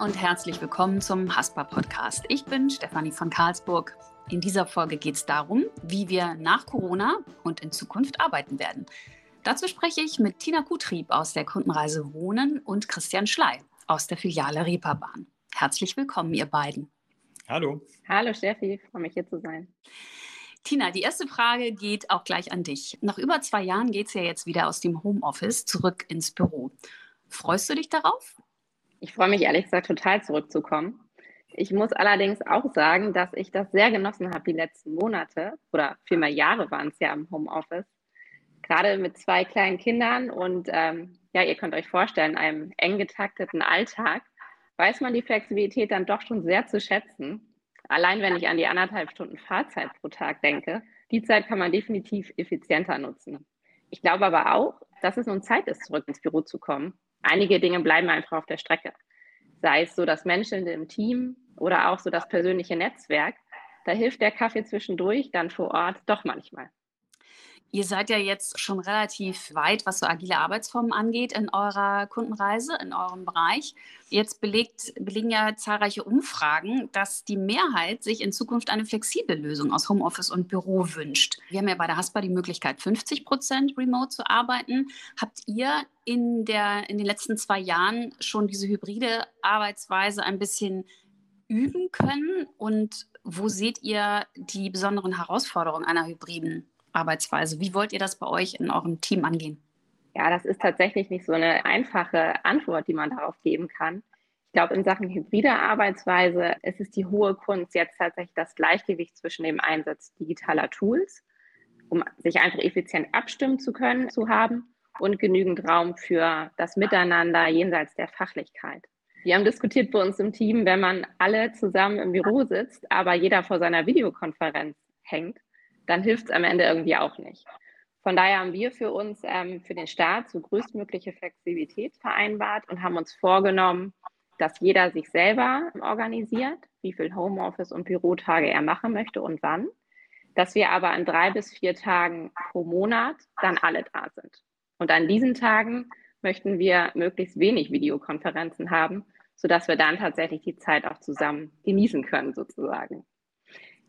und herzlich willkommen zum Haspa Podcast. Ich bin Stefanie von Karlsburg. In dieser Folge geht es darum, wie wir nach Corona und in Zukunft arbeiten werden. Dazu spreche ich mit Tina Kutrieb aus der Kundenreise Wohnen und Christian Schley aus der Filiale Reeperbahn. Herzlich willkommen, ihr beiden. Hallo. Hallo Steffi, freue mich hier zu sein. Tina, die erste Frage geht auch gleich an dich. Nach über zwei Jahren geht es ja jetzt wieder aus dem Homeoffice zurück ins Büro. Freust du dich darauf? Ich freue mich ehrlich gesagt total zurückzukommen. Ich muss allerdings auch sagen, dass ich das sehr genossen habe die letzten Monate oder vielmehr Jahre waren es ja im Homeoffice. Gerade mit zwei kleinen Kindern und ähm, ja, ihr könnt euch vorstellen, einem eng getakteten Alltag weiß man die Flexibilität dann doch schon sehr zu schätzen. Allein wenn ich an die anderthalb Stunden Fahrzeit pro Tag denke, die Zeit kann man definitiv effizienter nutzen. Ich glaube aber auch, dass es nun Zeit ist, zurück ins Büro zu kommen. Einige Dinge bleiben einfach auf der Strecke. Sei es so das Menschelnde im Team oder auch so das persönliche Netzwerk. Da hilft der Kaffee zwischendurch dann vor Ort doch manchmal. Ihr seid ja jetzt schon relativ weit, was so agile Arbeitsformen angeht in eurer Kundenreise, in eurem Bereich. Jetzt belegt, belegen ja zahlreiche Umfragen, dass die Mehrheit sich in Zukunft eine flexible Lösung aus Homeoffice und Büro wünscht. Wir haben ja bei der Haspa die Möglichkeit, 50 Prozent remote zu arbeiten. Habt ihr in, der, in den letzten zwei Jahren schon diese hybride Arbeitsweise ein bisschen üben können? Und wo seht ihr die besonderen Herausforderungen einer hybriden Arbeitsweise. Wie wollt ihr das bei euch in eurem Team angehen? Ja, das ist tatsächlich nicht so eine einfache Antwort, die man darauf geben kann. Ich glaube, in Sachen hybride Arbeitsweise ist es die hohe Kunst, jetzt tatsächlich das Gleichgewicht zwischen dem Einsatz digitaler Tools, um sich einfach effizient abstimmen zu können, zu haben und genügend Raum für das Miteinander jenseits der Fachlichkeit. Wir haben diskutiert bei uns im Team, wenn man alle zusammen im Büro sitzt, aber jeder vor seiner Videokonferenz hängt, dann hilft es am Ende irgendwie auch nicht. Von daher haben wir für uns ähm, für den Start so größtmögliche Flexibilität vereinbart und haben uns vorgenommen, dass jeder sich selber organisiert, wie viel Homeoffice und Bürotage er machen möchte und wann. Dass wir aber an drei bis vier Tagen pro Monat dann alle da sind. Und an diesen Tagen möchten wir möglichst wenig Videokonferenzen haben, sodass wir dann tatsächlich die Zeit auch zusammen genießen können, sozusagen.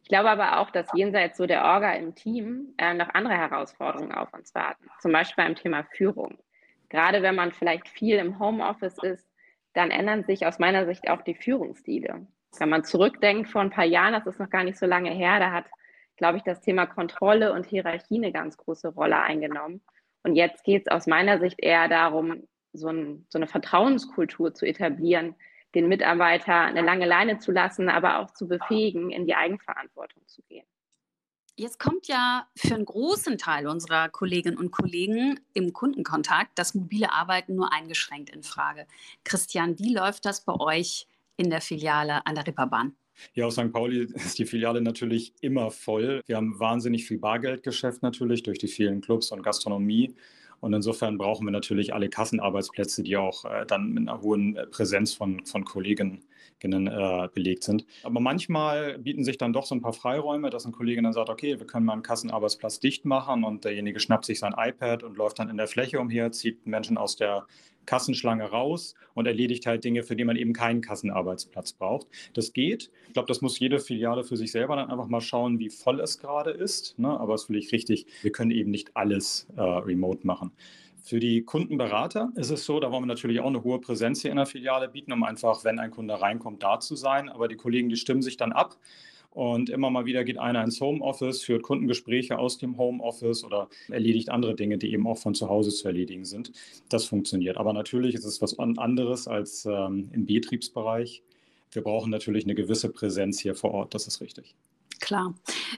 Ich glaube aber auch, dass jenseits so der Orga im Team äh, noch andere Herausforderungen auf uns warten. Zum Beispiel beim Thema Führung. Gerade wenn man vielleicht viel im Homeoffice ist, dann ändern sich aus meiner Sicht auch die Führungsstile. Wenn man zurückdenkt vor ein paar Jahren, das ist noch gar nicht so lange her, da hat, glaube ich, das Thema Kontrolle und Hierarchie eine ganz große Rolle eingenommen. Und jetzt geht es aus meiner Sicht eher darum, so, ein, so eine Vertrauenskultur zu etablieren, den Mitarbeiter eine lange Leine zu lassen, aber auch zu befähigen, in die Eigenverantwortung zu gehen. Jetzt kommt ja für einen großen Teil unserer Kolleginnen und Kollegen im Kundenkontakt das mobile Arbeiten nur eingeschränkt in Frage. Christian, wie läuft das bei euch in der Filiale an der Ripperbahn? Ja, auf St. Pauli ist die Filiale natürlich immer voll. Wir haben wahnsinnig viel Bargeldgeschäft natürlich durch die vielen Clubs und Gastronomie. Und insofern brauchen wir natürlich alle Kassenarbeitsplätze, die auch äh, dann mit einer hohen äh, Präsenz von, von Kolleginnen äh, belegt sind. Aber manchmal bieten sich dann doch so ein paar Freiräume, dass ein Kollege dann sagt, okay, wir können mal einen Kassenarbeitsplatz dicht machen und derjenige schnappt sich sein iPad und läuft dann in der Fläche umher, zieht Menschen aus der Kassenschlange raus und erledigt halt Dinge, für die man eben keinen Kassenarbeitsplatz braucht. Das geht. Ich glaube, das muss jede Filiale für sich selber dann einfach mal schauen, wie voll es gerade ist. Ne? Aber es ist völlig richtig, wir können eben nicht alles äh, remote machen. Für die Kundenberater ist es so, da wollen wir natürlich auch eine hohe Präsenz hier in der Filiale bieten, um einfach, wenn ein Kunde reinkommt, da zu sein. Aber die Kollegen, die stimmen sich dann ab und immer mal wieder geht einer ins Homeoffice, führt Kundengespräche aus dem Homeoffice oder erledigt andere Dinge, die eben auch von zu Hause zu erledigen sind. Das funktioniert. Aber natürlich ist es was anderes als ähm, im Betriebsbereich. Wir brauchen natürlich eine gewisse Präsenz hier vor Ort, das ist richtig. Klar.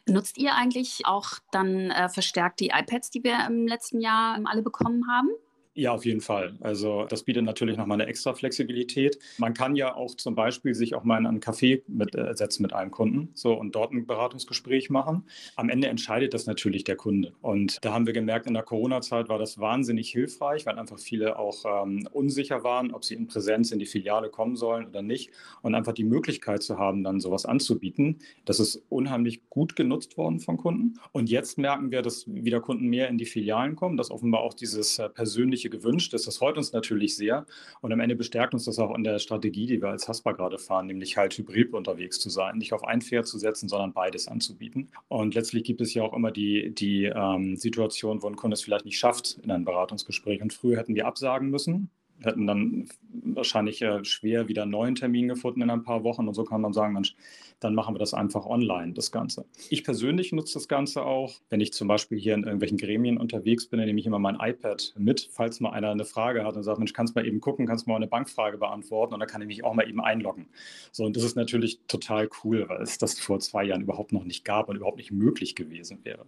Nutzt ihr eigentlich auch dann äh, verstärkt die iPads, die wir im letzten Jahr alle bekommen haben? Ja, auf jeden Fall. Also das bietet natürlich nochmal eine extra Flexibilität. Man kann ja auch zum Beispiel sich auch mal in einen Café mit, äh, setzen mit einem Kunden so, und dort ein Beratungsgespräch machen. Am Ende entscheidet das natürlich der Kunde. Und da haben wir gemerkt, in der Corona-Zeit war das wahnsinnig hilfreich, weil einfach viele auch ähm, unsicher waren, ob sie in Präsenz in die Filiale kommen sollen oder nicht. Und einfach die Möglichkeit zu haben, dann sowas anzubieten, das ist unheimlich gut genutzt worden von Kunden. Und jetzt merken wir, dass wieder Kunden mehr in die Filialen kommen, dass offenbar auch dieses äh, persönliche Persönliche gewünscht ist. Das freut uns natürlich sehr. Und am Ende bestärkt uns das auch in der Strategie, die wir als Haspa gerade fahren, nämlich halt hybrid unterwegs zu sein. Nicht auf ein Pferd zu setzen, sondern beides anzubieten. Und letztlich gibt es ja auch immer die, die ähm, Situation, wo ein Kunde es vielleicht nicht schafft in einem Beratungsgespräch. Und früher hätten wir absagen müssen hätten dann wahrscheinlich äh, schwer wieder einen neuen Termin gefunden in ein paar Wochen. Und so kann man sagen, Mensch, dann machen wir das einfach online, das Ganze. Ich persönlich nutze das Ganze auch, wenn ich zum Beispiel hier in irgendwelchen Gremien unterwegs bin, dann nehme ich immer mein iPad mit, falls mal einer eine Frage hat und sagt, Mensch, kannst mal eben gucken, kannst mal eine Bankfrage beantworten und dann kann ich mich auch mal eben einloggen. So, und das ist natürlich total cool, weil es das vor zwei Jahren überhaupt noch nicht gab und überhaupt nicht möglich gewesen wäre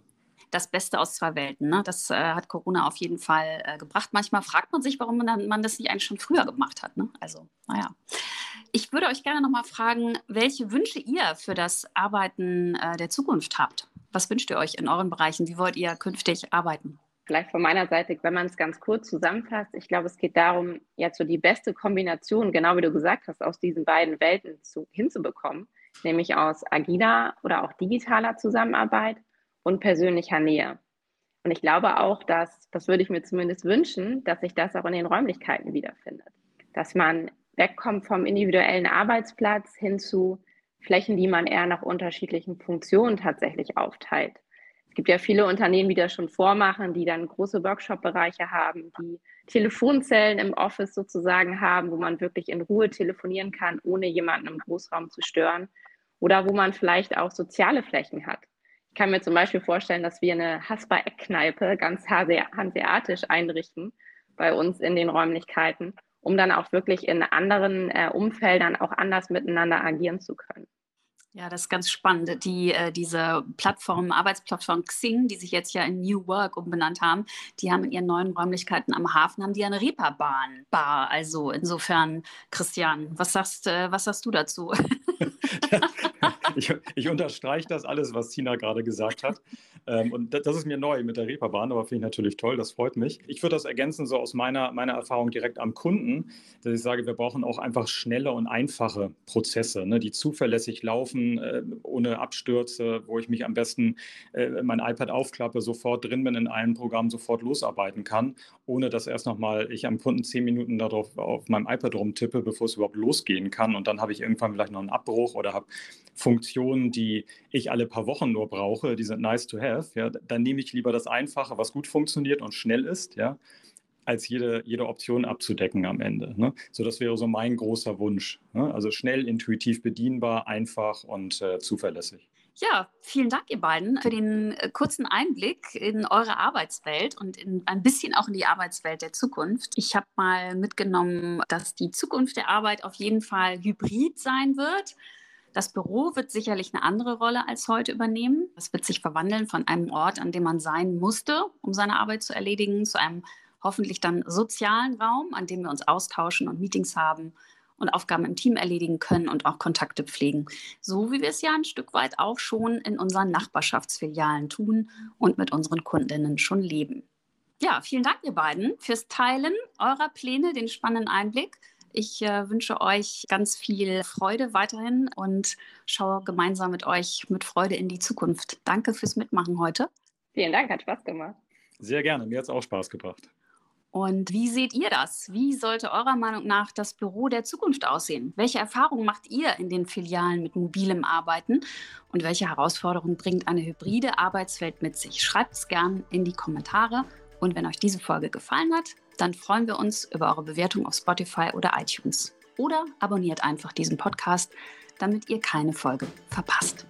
das Beste aus zwei Welten. Ne? Das äh, hat Corona auf jeden Fall äh, gebracht. Manchmal fragt man sich, warum man, man, das nicht eigentlich schon früher gemacht hat. Ne? Also, naja. Ich würde euch gerne nochmal fragen, welche Wünsche ihr für das Arbeiten äh, der Zukunft habt. Was wünscht ihr euch in euren Bereichen? Wie wollt ihr künftig arbeiten? Vielleicht von meiner Seite, wenn man es ganz kurz zusammenfasst, ich glaube, es geht darum, jetzt so die beste Kombination, genau wie du gesagt hast, aus diesen beiden Welten zu, hinzubekommen, nämlich aus agiler oder auch digitaler Zusammenarbeit und persönlicher Nähe. Und ich glaube auch, dass, das würde ich mir zumindest wünschen, dass sich das auch in den Räumlichkeiten wiederfindet. Dass man wegkommt vom individuellen Arbeitsplatz hin zu Flächen, die man eher nach unterschiedlichen Funktionen tatsächlich aufteilt. Es gibt ja viele Unternehmen, die das schon vormachen, die dann große Workshop-Bereiche haben, die Telefonzellen im Office sozusagen haben, wo man wirklich in Ruhe telefonieren kann, ohne jemanden im Großraum zu stören. Oder wo man vielleicht auch soziale Flächen hat. Ich kann mir zum Beispiel vorstellen, dass wir eine Haspa-Eckkneipe ganz hanseatisch einrichten bei uns in den Räumlichkeiten, um dann auch wirklich in anderen äh, Umfeldern auch anders miteinander agieren zu können. Ja, das ist ganz spannend. Die, äh, diese Plattform, Arbeitsplattform Xing, die sich jetzt ja in New Work umbenannt haben, die haben in ihren neuen Räumlichkeiten am Hafen, haben die eine Reeperbahn Bar. Also insofern, Christian, was sagst, äh, was sagst du dazu? ich, ich unterstreiche das alles, was Tina gerade gesagt hat. Ähm, und das ist mir neu mit der Reeperbahn, aber finde ich natürlich toll, das freut mich. Ich würde das ergänzen, so aus meiner, meiner Erfahrung direkt am Kunden, dass ich sage, wir brauchen auch einfach schnelle und einfache Prozesse, ne, die zuverlässig laufen, äh, ohne Abstürze, wo ich mich am besten äh, mein iPad aufklappe, sofort drin bin in einem Programm, sofort losarbeiten kann, ohne dass erst nochmal ich am Kunden zehn Minuten darauf auf meinem iPad rumtippe, bevor es überhaupt losgehen kann. Und dann habe ich irgendwann vielleicht noch einen Abbruch oder habe Funktionen, die ich alle paar Wochen nur brauche, die sind nice to have, ja, dann nehme ich lieber das Einfache, was gut funktioniert und schnell ist, ja, als jede, jede Option abzudecken am Ende. Ne? So, das wäre so mein großer Wunsch. Ne? Also schnell, intuitiv bedienbar, einfach und äh, zuverlässig. Ja, vielen Dank, ihr beiden, für den äh, kurzen Einblick in eure Arbeitswelt und in, ein bisschen auch in die Arbeitswelt der Zukunft. Ich habe mal mitgenommen, dass die Zukunft der Arbeit auf jeden Fall hybrid sein wird. Das Büro wird sicherlich eine andere Rolle als heute übernehmen. Es wird sich verwandeln von einem Ort, an dem man sein musste, um seine Arbeit zu erledigen, zu einem hoffentlich dann sozialen Raum, an dem wir uns austauschen und Meetings haben und Aufgaben im Team erledigen können und auch Kontakte pflegen. So wie wir es ja ein Stück weit auch schon in unseren Nachbarschaftsfilialen tun und mit unseren Kundinnen schon leben. Ja, vielen Dank, ihr beiden, fürs Teilen eurer Pläne, den spannenden Einblick. Ich äh, wünsche euch ganz viel Freude weiterhin und schaue gemeinsam mit euch mit Freude in die Zukunft. Danke fürs Mitmachen heute. Vielen Dank, hat Spaß gemacht. Sehr gerne, mir hat es auch Spaß gebracht. Und wie seht ihr das? Wie sollte eurer Meinung nach das Büro der Zukunft aussehen? Welche Erfahrungen macht ihr in den Filialen mit mobilem Arbeiten? Und welche Herausforderungen bringt eine hybride Arbeitswelt mit sich? Schreibt es gern in die Kommentare. Und wenn euch diese Folge gefallen hat, dann freuen wir uns über eure Bewertung auf Spotify oder iTunes. Oder abonniert einfach diesen Podcast, damit ihr keine Folge verpasst.